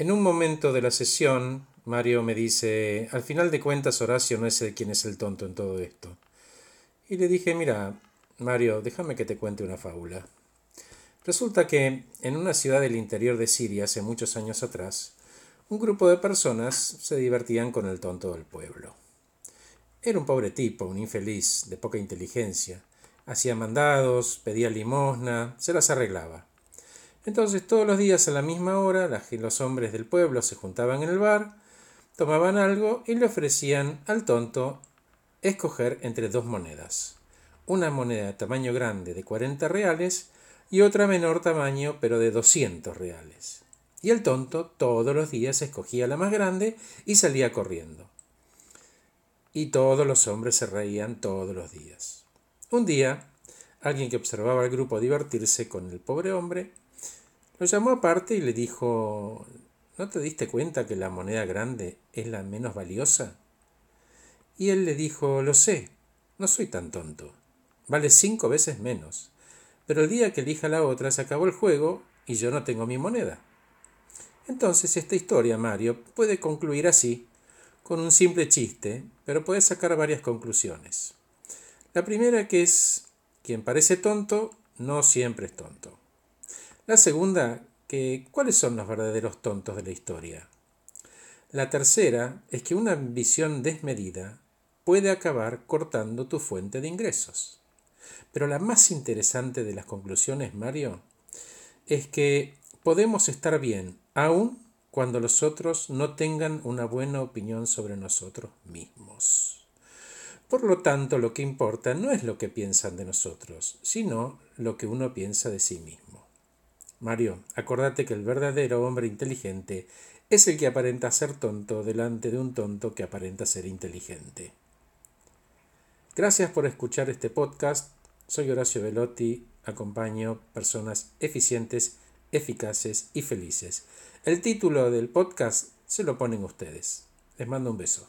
En un momento de la sesión, Mario me dice, al final de cuentas Horacio no es el quien es el tonto en todo esto. Y le dije, mira, Mario, déjame que te cuente una fábula. Resulta que en una ciudad del interior de Siria, hace muchos años atrás, un grupo de personas se divertían con el tonto del pueblo. Era un pobre tipo, un infeliz, de poca inteligencia. Hacía mandados, pedía limosna, se las arreglaba. Entonces todos los días a la misma hora los hombres del pueblo se juntaban en el bar, tomaban algo y le ofrecían al tonto escoger entre dos monedas. Una moneda de tamaño grande de cuarenta reales y otra menor tamaño pero de doscientos reales. Y el tonto todos los días escogía la más grande y salía corriendo. Y todos los hombres se reían todos los días. Un día, alguien que observaba al grupo divertirse con el pobre hombre, lo llamó aparte y le dijo ¿No te diste cuenta que la moneda grande es la menos valiosa? Y él le dijo Lo sé, no soy tan tonto. Vale cinco veces menos. Pero el día que elija la otra se acabó el juego y yo no tengo mi moneda. Entonces esta historia, Mario, puede concluir así, con un simple chiste, pero puede sacar varias conclusiones. La primera que es, quien parece tonto, no siempre es tonto. La segunda, que cuáles son los verdaderos tontos de la historia. La tercera es que una ambición desmedida puede acabar cortando tu fuente de ingresos. Pero la más interesante de las conclusiones, Mario, es que podemos estar bien aun cuando los otros no tengan una buena opinión sobre nosotros mismos. Por lo tanto, lo que importa no es lo que piensan de nosotros, sino lo que uno piensa de sí mismo. Mario, acordate que el verdadero hombre inteligente es el que aparenta ser tonto delante de un tonto que aparenta ser inteligente. Gracias por escuchar este podcast. Soy Horacio Velotti, acompaño personas eficientes, eficaces y felices. El título del podcast se lo ponen ustedes. Les mando un beso.